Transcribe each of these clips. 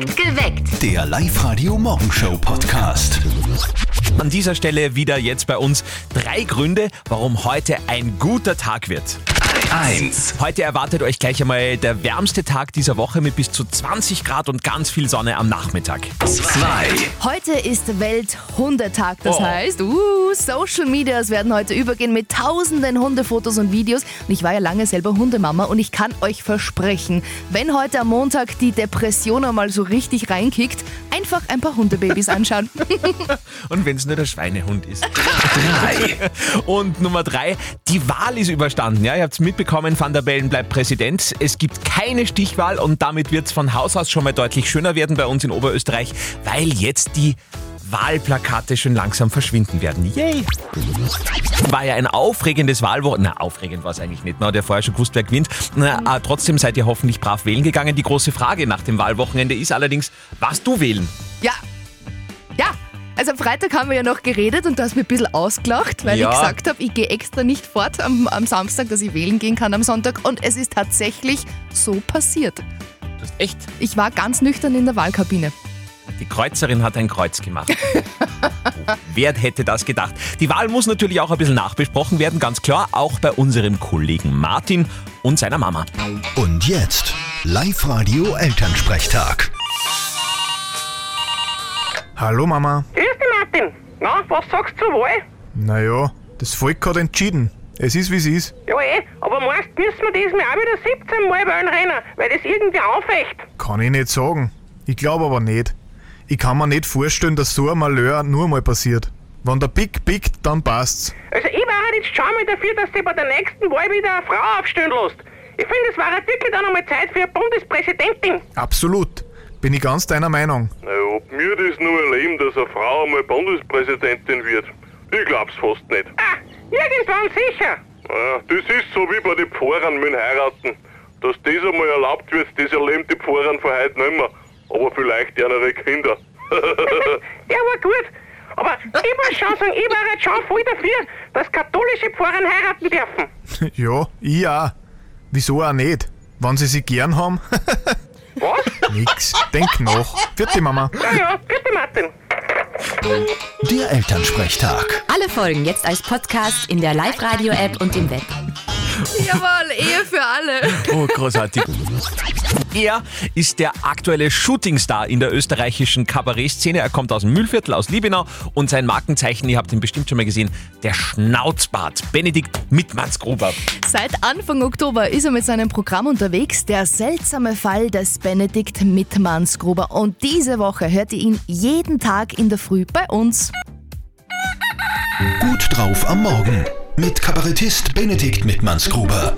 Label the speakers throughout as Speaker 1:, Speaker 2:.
Speaker 1: Geweckt.
Speaker 2: Der Live-Radio-Morgenshow-Podcast.
Speaker 3: An dieser Stelle wieder jetzt bei uns drei Gründe, warum heute ein guter Tag wird.
Speaker 2: 1.
Speaker 3: Heute erwartet euch gleich einmal der wärmste Tag dieser Woche mit bis zu 20 Grad und ganz viel Sonne am Nachmittag.
Speaker 2: 2.
Speaker 4: Heute ist Welthundetag, das
Speaker 3: Oh.
Speaker 4: heißt, uh, Social Medias werden heute übergehen mit tausenden Hundefotos und Videos. Und ich war ja lange selber Hundemama und ich kann euch versprechen, wenn heute am Montag die Depression einmal so richtig reinkickt, einfach ein paar Hundebabys anschauen.
Speaker 3: Und wenn es nur der Schweinehund ist.
Speaker 2: 3.
Speaker 3: Und Nummer drei, die Wahl ist überstanden. Ja, ihr habt es mitbekommen, Van der Bellen bleibt Präsident. Es gibt keine Stichwahl und damit wird es von Haus aus schon mal deutlich schöner werden bei uns in Oberösterreich, weil jetzt die Wahlplakate schon langsam verschwinden werden. Yay! War ja ein aufregendes Wahlwochenende. Na, aufregend war es eigentlich nicht. Man hat ja vorher schon gewusst, wer gewinnt. Na, äh, trotzdem seid ihr hoffentlich brav wählen gegangen. Die große Frage nach dem Wahlwochenende ist allerdings, was du wählen?
Speaker 4: ja, ja. Also am Freitag haben wir ja noch geredet und du hast mir ein bisschen ausgelacht, weil
Speaker 3: Ja.
Speaker 4: ich gesagt habe, ich gehe extra nicht fort am, am Samstag, dass ich wählen gehen kann am Sonntag. Und es ist tatsächlich so passiert.
Speaker 3: Du hast echt
Speaker 4: Ich war ganz nüchtern in der Wahlkabine.
Speaker 3: Die Kreuzerin hat ein Kreuz gemacht. Oh, Wer hätte das gedacht? Die Wahl muss natürlich auch ein bisschen nachbesprochen werden, ganz klar, auch bei unserem Kollegen Martin und seiner Mama.
Speaker 2: Und jetzt Live-Radio-Elternsprechtag.
Speaker 5: Hallo Mama.
Speaker 6: Martin. Na, was sagst du zur Wahl?
Speaker 5: Naja, das Volk hat entschieden. Es ist wie es ist.
Speaker 6: Ja eh, aber meinst müssen wir diesmal auch wieder 17 Mal wählen rennen, weil das irgendwie aufrecht.
Speaker 5: Kann ich nicht sagen. Ich glaube aber nicht. Ich kann mir nicht vorstellen, dass so ein Malheur nur mal passiert. Wenn der Pick pickt, dann passt's.
Speaker 6: Also ich war halt jetzt schon mal dafür, dass sie bei der nächsten Wahl wieder eine Frau aufstellen lässt. Ich finde, es war halt wirklich dann einmal Zeit für eine Bundespräsidentin.
Speaker 5: Absolut. Bin ich ganz deiner Meinung.
Speaker 7: Naja, ob mir das nur erleben, dass eine Frau einmal Bundespräsidentin wird? Ich glaub's fast nicht.
Speaker 6: Ah, irgendwann sicher.
Speaker 7: Ja, das ist so wie bei den Pfarrern mit Heiraten. Dass das einmal erlaubt wird, das erleben die Pfarrern von heute nicht mehr. Aber vielleicht ihre Kinder.
Speaker 6: Der war gut. Aber ich muss schon sagen, ich war halt schon voll dafür, dass katholische Pfarrer heiraten dürfen.
Speaker 5: ja, ich auch. Wieso auch nicht? Wenn sie sich gern haben?
Speaker 6: Was?
Speaker 5: Nix. Denk nach. Vierte Mama.
Speaker 6: Ja, ja, bitte Martin.
Speaker 2: Der Elternsprechtag.
Speaker 1: Alle Folgen jetzt als Podcast in der Live-Radio-App und im Web.
Speaker 4: Jawohl, Ehe für alle.
Speaker 3: Oh, großartig. Er ist der aktuelle Shootingstar in der österreichischen Kabarettszene. Er kommt aus dem Mühlviertel, aus Liebenau und sein Markenzeichen, ihr habt ihn bestimmt schon mal gesehen, der Schnauzbart. Benedikt Mittmannsgruber.
Speaker 4: Seit Anfang Oktober ist er mit seinem Programm unterwegs, der seltsame Fall des Benedikt Mittmannsgruber. Und diese Woche hört ihr ihn jeden Tag in der Früh bei uns.
Speaker 2: Gut drauf am Morgen. Mit Kabarettist Benedikt Mittmannsgruber.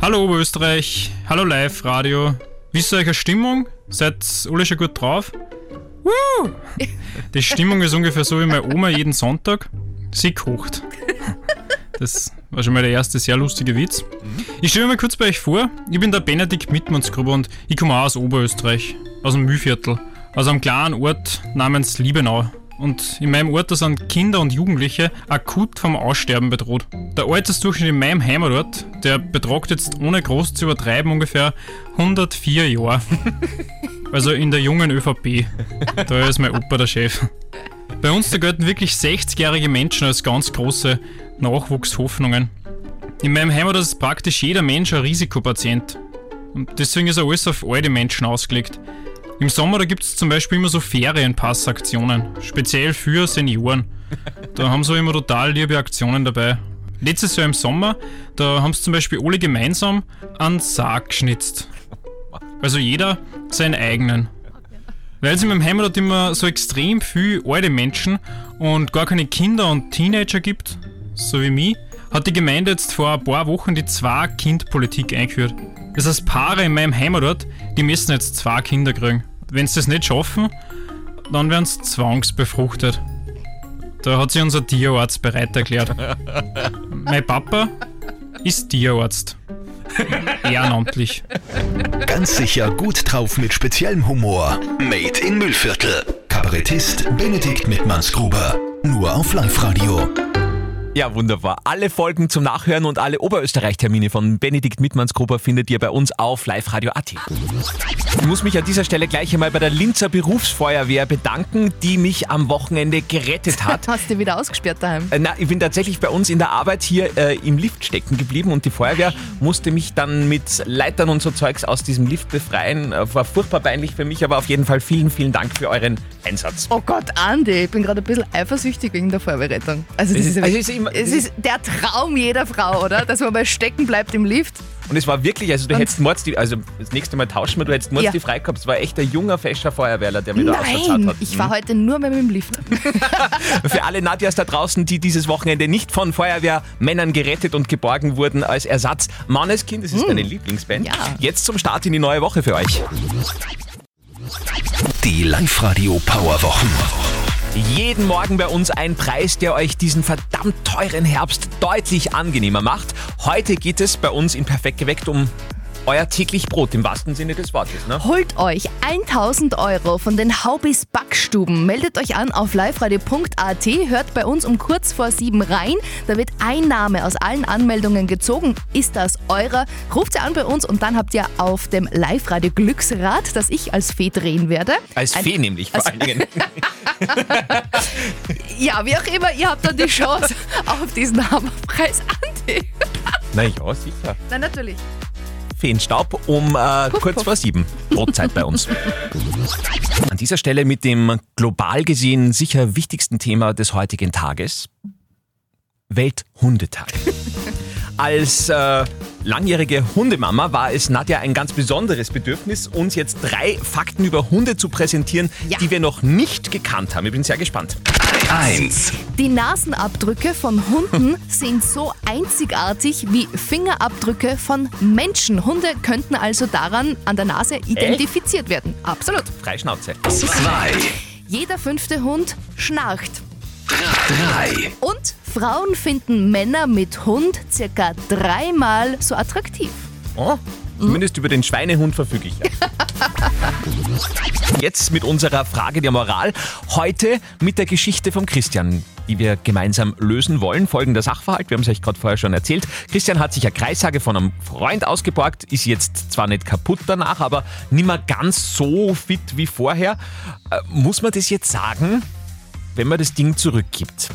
Speaker 8: Hallo Oberösterreich, hallo Live-Radio. Wie ist eure Stimmung? Seid alle schon gut drauf? Woo! Die Stimmung ist ungefähr so wie meine Oma jeden Sonntag. Sie kocht. Das war schon mal der erste sehr lustige Witz. Ich stelle mir mal kurz bei euch vor. Ich bin der Benedikt Mittmannsgruber und ich komme auch aus Oberösterreich, aus dem Mühlviertel, aus einem kleinen Ort namens Liebenau. Und in meinem Ort da sind Kinder und Jugendliche akut vom Aussterben bedroht. Der Altersdurchschnitt in meinem Heimatort, der betragt jetzt ohne groß zu übertreiben ungefähr 104 Jahre. Also in der jungen ÖVP. Da ist mein Opa der Chef. Bei uns da gelten wirklich 60-jährige Menschen als ganz große Nachwuchshoffnungen. In meinem Heimatort ist praktisch jeder Mensch ein Risikopatient. Und deswegen ist alles auf alte Menschen ausgelegt. Im Sommer, gibt es zum Beispiel immer so Ferienpassaktionen, speziell für Senioren. Da haben sie immer total liebe Aktionen dabei. Letztes Jahr im Sommer, da haben sie zum Beispiel alle gemeinsam einen Sarg geschnitzt. Also jeder seinen eigenen. Weil es in meinem Heimatort immer so extrem viel alte Menschen und gar keine Kinder und Teenager gibt, so wie mich, hat die Gemeinde jetzt vor ein paar Wochen die Zwei-Kind-Politik eingeführt. Das heißt, Paare in meinem Heimatort, die müssen jetzt zwei Kinder kriegen. Wenn sie das nicht schaffen, dann werden sie zwangsbefruchtet. Da hat sich unser Tierarzt bereit erklärt. mein Papa ist Tierarzt. Ehrenamtlich.
Speaker 2: Ganz sicher gut drauf mit speziellem Humor. Made in Mühlviertel. Kabarettist Benedikt Mittmannsgruber. Nur auf Live-Radio.
Speaker 3: Ja, wunderbar. Alle Folgen zum Nachhören und alle Oberösterreich-Termine von Benedikt Mittmannsgruber findet ihr bei uns auf liveradio.at. Ich muss mich an dieser Stelle gleich einmal bei der Linzer Berufsfeuerwehr bedanken, die mich am Wochenende gerettet hat.
Speaker 4: Hast du wieder ausgesperrt daheim?
Speaker 3: Äh, Na, ich bin tatsächlich bei uns in der Arbeit hier äh, im Lift stecken geblieben und die Feuerwehr musste mich dann mit Leitern und so Zeugs aus diesem Lift befreien. Äh, War furchtbar peinlich für mich, aber auf jeden Fall vielen, vielen Dank für euren Einsatz.
Speaker 4: Oh Gott, Andi, ich bin gerade ein bisschen eifersüchtig wegen der Feuerwehrrettung. Also, das ist,
Speaker 3: also ist
Speaker 4: es ist der Traum jeder Frau, oder? Dass man mal stecken bleibt im Lift.
Speaker 3: Und es war wirklich, also du
Speaker 4: Und-
Speaker 3: hättest Mords die, also das nächste Mal tauschen wir, du hättest Mords
Speaker 4: Ja.
Speaker 3: die frei gehabt. Es war echt ein junger, fescher Feuerwehrler, der mir da ausverzahlt
Speaker 4: Nein,
Speaker 3: hat.
Speaker 4: ich war heute nur mit dem Lift.
Speaker 3: Für alle Nadjas da draußen, die dieses Wochenende nicht von Feuerwehrmännern gerettet und geborgen wurden als Ersatz. Manneskind, das ist deine Lieblingsband.
Speaker 4: Ja.
Speaker 3: Jetzt zum Start in die neue Woche für euch.
Speaker 2: Die Live-Radio Powerwochen.
Speaker 3: Jeden Morgen bei uns ein Preis, der euch diesen verdammt teuren Herbst deutlich angenehmer macht. Heute geht es bei uns in Perfekt geweckt um euer täglich Brot im wahrsten Sinne des Wortes. Ne?
Speaker 4: Holt euch 1000 Euro von den Haubis Backstuben. Meldet euch an auf liveradio.at, hört bei uns um kurz vor sieben rein. Da wird ein Name aus allen Anmeldungen gezogen. Ist das eurer? Ruft sie an bei uns und dann habt ihr auf dem Live-Radio Glücksrad, das ich als Fee drehen werde.
Speaker 3: Als
Speaker 4: Ein-
Speaker 3: Fee nämlich vor allen Dingen.
Speaker 4: Ja, wie auch immer, ihr habt dann die Chance auf diesen Hammerpreis. Andi.
Speaker 3: Na ja, sicher.
Speaker 4: Nein, natürlich.
Speaker 3: Feenstaub um äh, kurz
Speaker 4: puff.
Speaker 3: vor sieben. Brotzeit bei uns. An dieser Stelle mit dem global gesehen sicher wichtigsten Thema des heutigen Tages. Welthundetag. Als äh, langjährige Hundemama war es Nadja ein ganz besonderes Bedürfnis, uns jetzt drei Fakten über Hunde zu präsentieren,
Speaker 4: Ja.
Speaker 3: die wir noch nicht gekannt haben. Ich bin sehr gespannt.
Speaker 2: 1.
Speaker 4: Die Nasenabdrücke von Hunden sind so einzigartig wie Fingerabdrücke von Menschen. Hunde könnten also daran an der Nase identifiziert werden. Absolut.
Speaker 3: Freischnauze.
Speaker 2: 2.
Speaker 4: Jeder fünfte Hund schnarcht.
Speaker 2: 3.
Speaker 4: Und Frauen finden Männer mit Hund circa dreimal so attraktiv.
Speaker 3: Oh, zumindest über den Schweinehund verfüge ich. Jetzt mit unserer Frage der Moral. Heute mit der Geschichte vom Christian, die wir gemeinsam lösen wollen. Folgender Sachverhalt, wir haben es euch gerade vorher schon erzählt. Christian hat sich eine Kreissage von einem Freund ausgeborgt, ist jetzt zwar nicht kaputt danach, aber nicht mehr ganz so fit wie vorher. Äh, muss man das jetzt sagen, wenn man das Ding zurückgibt?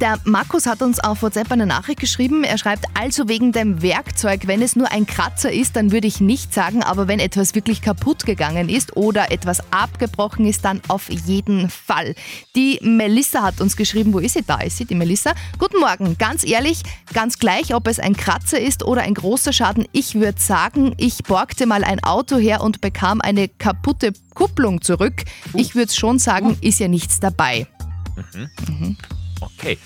Speaker 4: Der Markus hat uns auf WhatsApp eine Nachricht geschrieben. Er schreibt, also wegen dem Werkzeug, wenn es nur ein Kratzer ist, dann würde ich nicht sagen, aber wenn etwas wirklich kaputt gegangen ist oder etwas abgebrochen ist, dann auf jeden Fall. Die Melissa hat uns geschrieben, wo ist sie? Da ist sie, die Melissa. Guten Morgen, ganz ehrlich, ganz gleich, ob es ein Kratzer ist oder ein großer Schaden, ich würde sagen, ich borgte mal ein Auto her und bekam eine kaputte Kupplung zurück. Ich würde schon sagen, ist ja nichts dabei.
Speaker 3: Okay.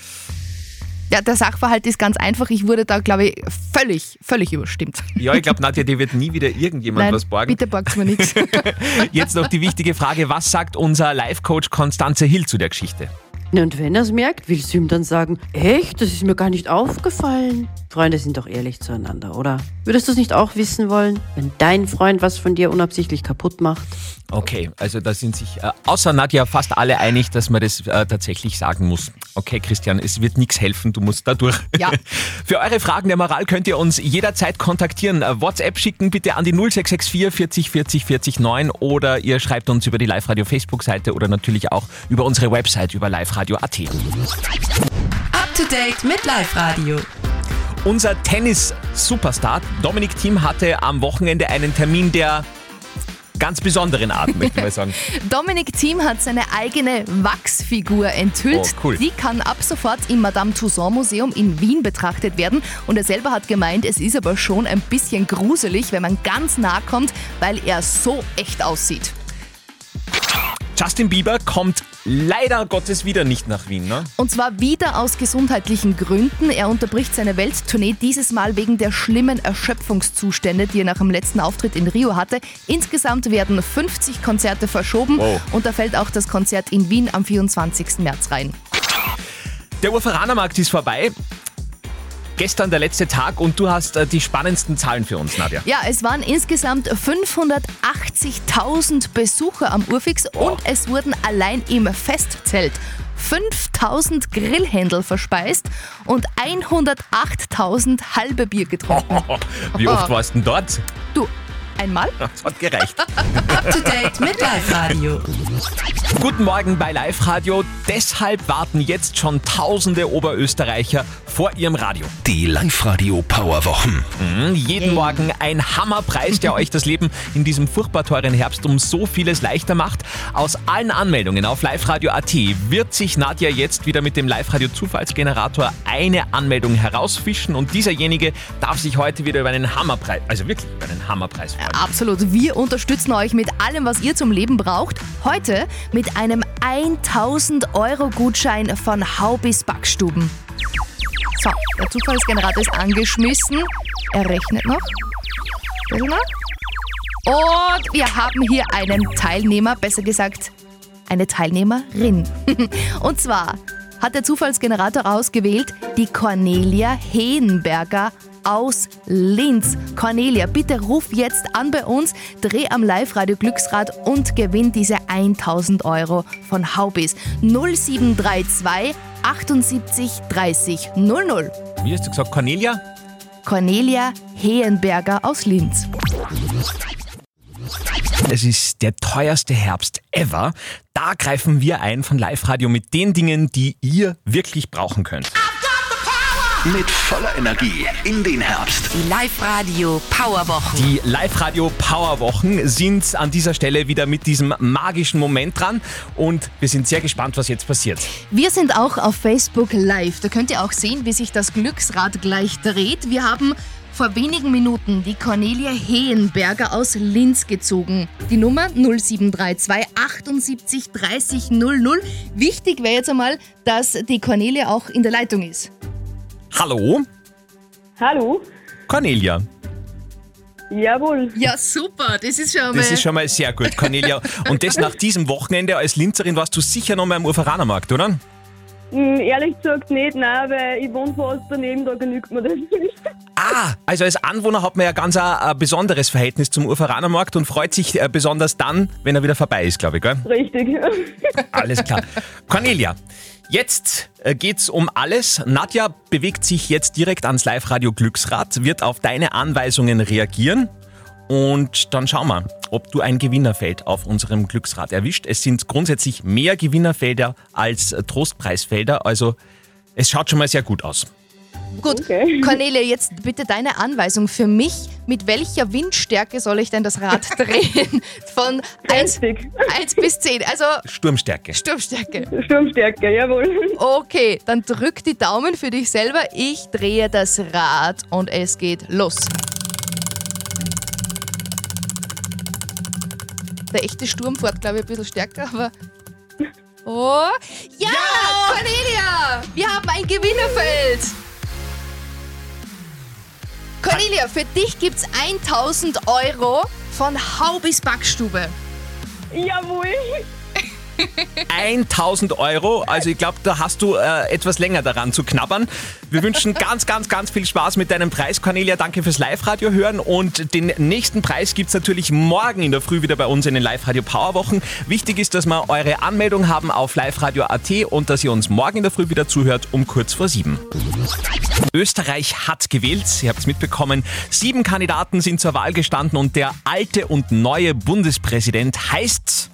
Speaker 4: Ja, der Sachverhalt ist ganz einfach. Ich wurde da, glaube ich, völlig, völlig überstimmt.
Speaker 3: Ja, ich glaube, Nadja, dir wird nie wieder irgendjemand
Speaker 4: Nein,
Speaker 3: was borgen.
Speaker 4: bitte borgt mir nichts.
Speaker 3: Jetzt noch die wichtige Frage, was sagt unser Life-Coach Konstanze Hill zu der Geschichte?
Speaker 9: Na, und wenn er es merkt, willst du ihm dann sagen, echt, das ist mir gar nicht aufgefallen? Freunde sind doch ehrlich zueinander, oder? Würdest du es nicht auch wissen wollen, wenn dein Freund was von dir unabsichtlich kaputt macht?
Speaker 3: Okay, also da sind sich äh, außer Nadja fast alle einig, dass man das äh, tatsächlich sagen muss. Okay, Christian, es wird nichts helfen, du musst da durch.
Speaker 4: Ja.
Speaker 3: Für eure Fragen der Moral könnt ihr uns jederzeit kontaktieren. Äh, WhatsApp schicken bitte an die 0664 40 40 40 9 oder ihr schreibt uns über die Live-Radio Facebook-Seite oder natürlich auch über unsere Website über liveradio.at.
Speaker 1: Up to date mit Live Radio.
Speaker 3: Unser Tennis-Superstar Dominik Thiem hatte am Wochenende einen Termin der ganz besonderen Art, möchte ich mal sagen.
Speaker 4: Dominik Thiem hat seine eigene Wachsfigur enthüllt.
Speaker 3: Oh, cool.
Speaker 4: Die kann ab sofort im Madame Tussauds Museum in Wien betrachtet werden. Und er selber hat gemeint, es ist aber schon ein bisschen gruselig, wenn man ganz nah kommt, weil er so echt aussieht.
Speaker 3: Justin Bieber kommt leider Gottes wieder nicht nach Wien, ne?
Speaker 4: Und zwar wieder aus gesundheitlichen Gründen. Er unterbricht seine Welttournee dieses Mal wegen der schlimmen Erschöpfungszustände, die er nach dem letzten Auftritt in Rio hatte. Insgesamt werden 50 Konzerte verschoben
Speaker 3: Wow.
Speaker 4: und da fällt auch das Konzert in Wien am 24. März rein.
Speaker 3: Der Urveranermarkt ist vorbei. Gestern der letzte Tag und du hast äh, die spannendsten Zahlen für uns, Nadja.
Speaker 4: Ja, es waren insgesamt 580.000 Besucher am Urfix und es wurden allein im Festzelt 5000 Grillhändel verspeist und 108.000 halbe Bier getrunken.
Speaker 3: Wie oft warst du denn dort?
Speaker 4: Du, einmal?
Speaker 3: Das hat gereicht.
Speaker 1: Up to date mit Live Radio.
Speaker 3: Guten Morgen bei Live Radio. Deshalb warten jetzt schon tausende Oberösterreicher vor ihrem Radio.
Speaker 2: Die Live-Radio Powerwochen.
Speaker 3: Mhm, jeden Morgen ein Hammerpreis, der euch das Leben in diesem furchtbar teuren Herbst um so vieles leichter macht. Aus allen Anmeldungen auf liveradio.at wird sich Nadja jetzt wieder mit dem Live-Radio Zufallsgenerator eine Anmeldung herausfischen und dieserjenige darf sich heute wieder über einen Hammerpreis, also wirklich über einen Hammerpreis freuen.
Speaker 4: Absolut. Wir unterstützen euch mit allem, was ihr zum Leben braucht. Heute mit einem 1000 Euro Gutschein von Haubis Backstuben. So, der Zufallsgenerator ist angeschmissen. Er rechnet noch. Und wir haben hier einen Teilnehmer, besser gesagt eine Teilnehmerin. Und zwar hat der Zufallsgenerator ausgewählt die Cornelia Heenberger aus Linz. Cornelia, bitte ruf jetzt an bei uns, dreh am Live-Radio Glücksrad und gewinn diese 1000 Euro von Haubis. 0732 78 30 00.
Speaker 3: Wie hast du gesagt, Cornelia?
Speaker 4: Cornelia Heenberger aus Linz.
Speaker 3: Es ist der teuerste Herbst ever. Da greifen wir ein von Live Radio mit den Dingen, die ihr wirklich brauchen könnt.
Speaker 2: Mit voller Energie in den Herbst.
Speaker 1: Die Live Radio Powerwochen.
Speaker 3: Die Live-Radio Powerwochen sind an dieser Stelle wieder mit diesem magischen Moment dran und wir sind sehr gespannt, was jetzt passiert.
Speaker 4: Wir sind auch auf Facebook live. Da könnt ihr auch sehen, wie sich das Glücksrad gleich dreht. Wir haben vor wenigen Minuten die Cornelia Heenberger aus Linz gezogen. Die Nummer 0732 78 30 00. Wichtig wäre jetzt einmal, dass die Cornelia auch in der Leitung ist.
Speaker 3: Hallo,
Speaker 10: Hallo?
Speaker 3: Cornelia.
Speaker 10: Jawohl.
Speaker 4: Ja, super. Das ist schon einmal.
Speaker 3: Das ist schon mal sehr gut, Cornelia. Und das nach diesem Wochenende als Linzerin warst du sicher noch mal am Urveranermarkt, oder?
Speaker 10: Hm, ehrlich gesagt nicht, nein, weil ich wohne fast daneben, da genügt mir das nicht.
Speaker 3: Ah, also als Anwohner hat man ja ganz ein, ein besonderes Verhältnis zum Urveranermarkt und freut sich äh, besonders dann, wenn er wieder vorbei ist, glaube ich, gell?
Speaker 10: Richtig.
Speaker 3: Alles klar. Cornelia, jetzt äh, geht's um alles. Nadja bewegt sich jetzt direkt ans Live-Radio Glücksrad, wird auf deine Anweisungen reagieren. Und dann schauen wir, ob du ein Gewinnerfeld auf unserem Glücksrad erwischt. Es sind grundsätzlich mehr Gewinnerfelder als Trostpreisfelder, also es schaut schon mal sehr gut aus.
Speaker 4: Gut,
Speaker 10: Okay.
Speaker 4: Cornelia, jetzt bitte deine Anweisung für mich. Mit welcher Windstärke soll ich denn das Rad drehen? Von 1,
Speaker 10: 30.
Speaker 4: 1 bis 10, also
Speaker 3: Sturmstärke.
Speaker 4: Sturmstärke.
Speaker 10: Sturmstärke, jawohl.
Speaker 4: Okay, dann drück die Daumen für dich selber. Ich drehe das Rad und es geht los. Der echte Sturm fährt, glaube ich, ein bisschen stärker, aber. Oh! Ja! Cornelia! Wir haben ein Gewinnerfeld! Cornelia, für dich gibt's 1000 Euro von Haubis Backstube.
Speaker 10: Jawohl.
Speaker 3: 1000 Euro. Also ich glaube, da hast du äh, etwas länger daran zu knabbern. Wir wünschen ganz, ganz, ganz viel Spaß mit deinem Preis, Cornelia. Danke fürs Live-Radio hören. Und den nächsten Preis gibt's natürlich morgen in der Früh wieder bei uns in den Live-Radio Powerwochen. Wichtig ist, dass wir eure Anmeldung haben auf liveradio.at und dass ihr uns morgen in der Früh wieder zuhört um kurz vor sieben. Österreich hat gewählt. Ihr habt es mitbekommen. Sieben Kandidaten sind zur Wahl gestanden und der alte und neue Bundespräsident heißt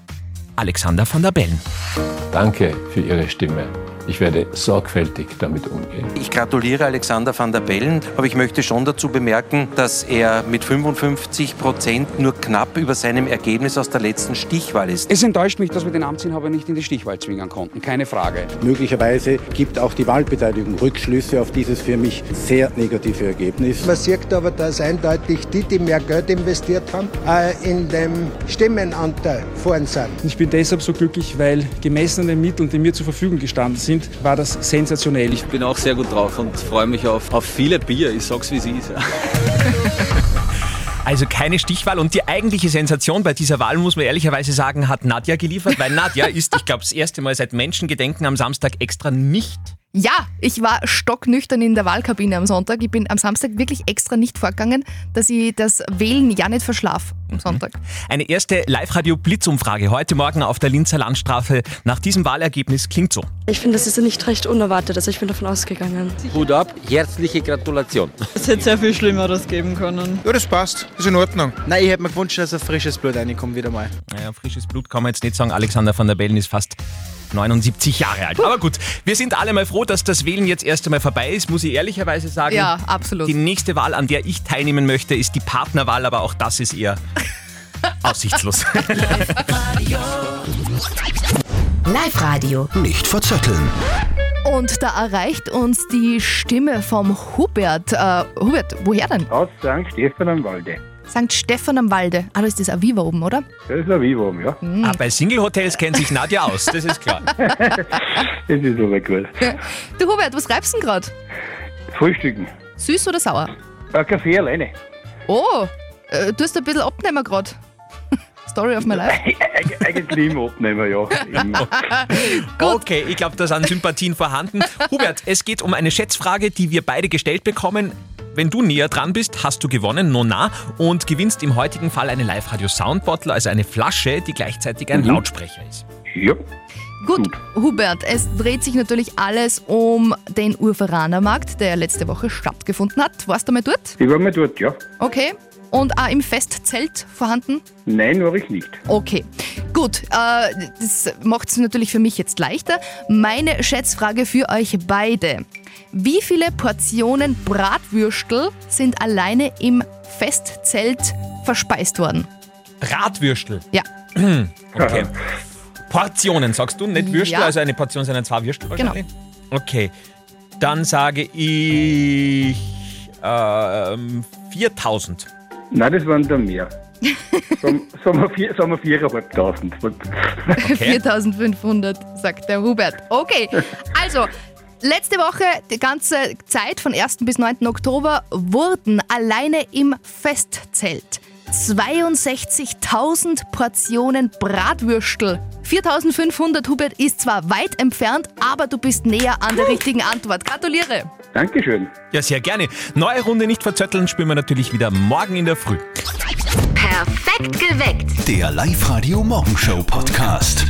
Speaker 3: Alexander van der Bellen.
Speaker 11: Danke für Ihre Stimme. Ich werde sorgfältig damit umgehen.
Speaker 12: Ich gratuliere Alexander van der Bellen, aber ich möchte schon dazu bemerken, dass er mit 55 Prozent nur knapp über seinem Ergebnis aus der letzten Stichwahl ist.
Speaker 13: Es enttäuscht mich, dass wir den Amtsinhaber nicht in die Stichwahl zwingen konnten, keine Frage.
Speaker 14: Möglicherweise gibt auch die Wahlbeteiligung Rückschlüsse auf dieses für mich sehr negative Ergebnis.
Speaker 15: Man sieht aber, dass eindeutig die, die mehr Geld investiert haben, in dem Stimmenanteil vorn sind.
Speaker 13: Ich bin deshalb so glücklich, weil gemessen an den Mitteln, die mir zur Verfügung gestanden sind, war das sensationell.
Speaker 16: Ich bin auch sehr gut drauf und freue mich auf, auf viele Bier. Ich sag's wie es ist. Ja.
Speaker 3: Also keine Stichwahl und die eigentliche Sensation bei dieser Wahl, muss man ehrlicherweise sagen, hat Nadja geliefert, weil Nadja ist, ich glaube, das erste Mal seit Menschengedenken am Samstag extra nicht
Speaker 4: Ja, ich war stocknüchtern in der Wahlkabine am Sonntag. Ich bin am Samstag wirklich extra nicht vorgegangen, dass ich das Wählen ja nicht verschlaf am Sonntag.
Speaker 3: Eine erste Live-Radio-Blitzumfrage heute Morgen auf der Linzer Landstraße nach diesem Wahlergebnis klingt so.
Speaker 17: Ich finde, das ist nicht recht unerwartet. Also ich bin davon ausgegangen.
Speaker 16: Hut ab, herzliche Gratulation.
Speaker 18: Es hätte sehr viel Schlimmeres geben können.
Speaker 19: Ja, das passt. Ist in Ordnung. Nein, ich hätte mir gewünscht, dass ein frisches Blut reinkommt wieder mal.
Speaker 3: Naja, frisches Blut kann man jetzt nicht sagen. Alexander van der Bellen ist fast 79 Jahre alt. Aber gut, wir sind alle mal froh, dass das Wählen jetzt erst einmal vorbei ist, muss ich ehrlicherweise sagen.
Speaker 4: Ja, absolut.
Speaker 3: Die nächste Wahl, an der ich teilnehmen möchte, ist die Partnerwahl, aber auch das ist eher aussichtslos.
Speaker 1: Live-Radio.
Speaker 2: Nicht verzetteln.
Speaker 4: Und da erreicht uns die Stimme vom Hubert. Äh, Hubert, woher denn?
Speaker 20: Aus St. Stefan am Walde.
Speaker 4: St. Stefan am Walde. Ah, da ist das Aviva oben, oder?
Speaker 20: Das ist ein Vivo, ja.
Speaker 3: Ah, bei Single-Hotels kennt sich Nadja aus, das ist klar.
Speaker 20: Das ist aber gut.
Speaker 4: Du Hubert, was schreibst du denn gerade?
Speaker 20: Frühstücken.
Speaker 4: Süß oder sauer?
Speaker 20: Ein Kaffee alleine.
Speaker 4: Oh, äh, du hast ein bisschen abnehmen gerade. Story of my life.
Speaker 20: Eig eigentlich im Abnehmer, ja.
Speaker 3: Okay, ich glaube, da sind Sympathien vorhanden. Hubert, es geht um eine Schätzfrage, die wir beide gestellt bekommen. Wenn du näher dran bist, hast du gewonnen, nona, und gewinnst im heutigen Fall eine Live-Radio Soundbottle, also eine Flasche, die gleichzeitig ein
Speaker 20: Mhm.
Speaker 3: Lautsprecher ist.
Speaker 20: Ja.
Speaker 4: Gut, Hubert, es dreht sich natürlich alles um den Urveranermarkt, der letzte Woche stattgefunden hat. Warst du mal dort?
Speaker 20: Ich war mal dort, ja.
Speaker 4: Okay. Und auch im Festzelt vorhanden?
Speaker 20: Nein, war ich nicht.
Speaker 4: Okay, gut. Äh, das macht es natürlich für mich jetzt leichter. Meine Schätzfrage für euch beide. Wie viele Portionen Bratwürstel sind alleine im Festzelt verspeist worden?
Speaker 3: Bratwürstel.
Speaker 4: Ja.
Speaker 3: Okay. Portionen, sagst du, nicht Würstel,
Speaker 4: Ja.
Speaker 3: also eine Portion sind dann zwei Würstel
Speaker 4: Genau.
Speaker 3: wahrscheinlich? Okay. Dann sage ich ähm, 4000.
Speaker 20: Nein, das waren dann mehr. Sagen wir 4.500.
Speaker 4: 4500, sagt der Hubert. Okay, also letzte Woche, die ganze Zeit von 1. bis 9. Oktober, wurden alleine im Festzelt 62.000 Portionen Bratwürstel. 4500, Hubert, ist zwar weit entfernt, aber du bist näher an der richtigen Antwort. Gratuliere!
Speaker 20: Dankeschön.
Speaker 3: Ja, sehr gerne. Neue Runde nicht verzötteln, spielen wir natürlich wieder morgen in der Früh.
Speaker 1: Perfekt geweckt.
Speaker 2: Der Live-Radio Morgenshow Podcast.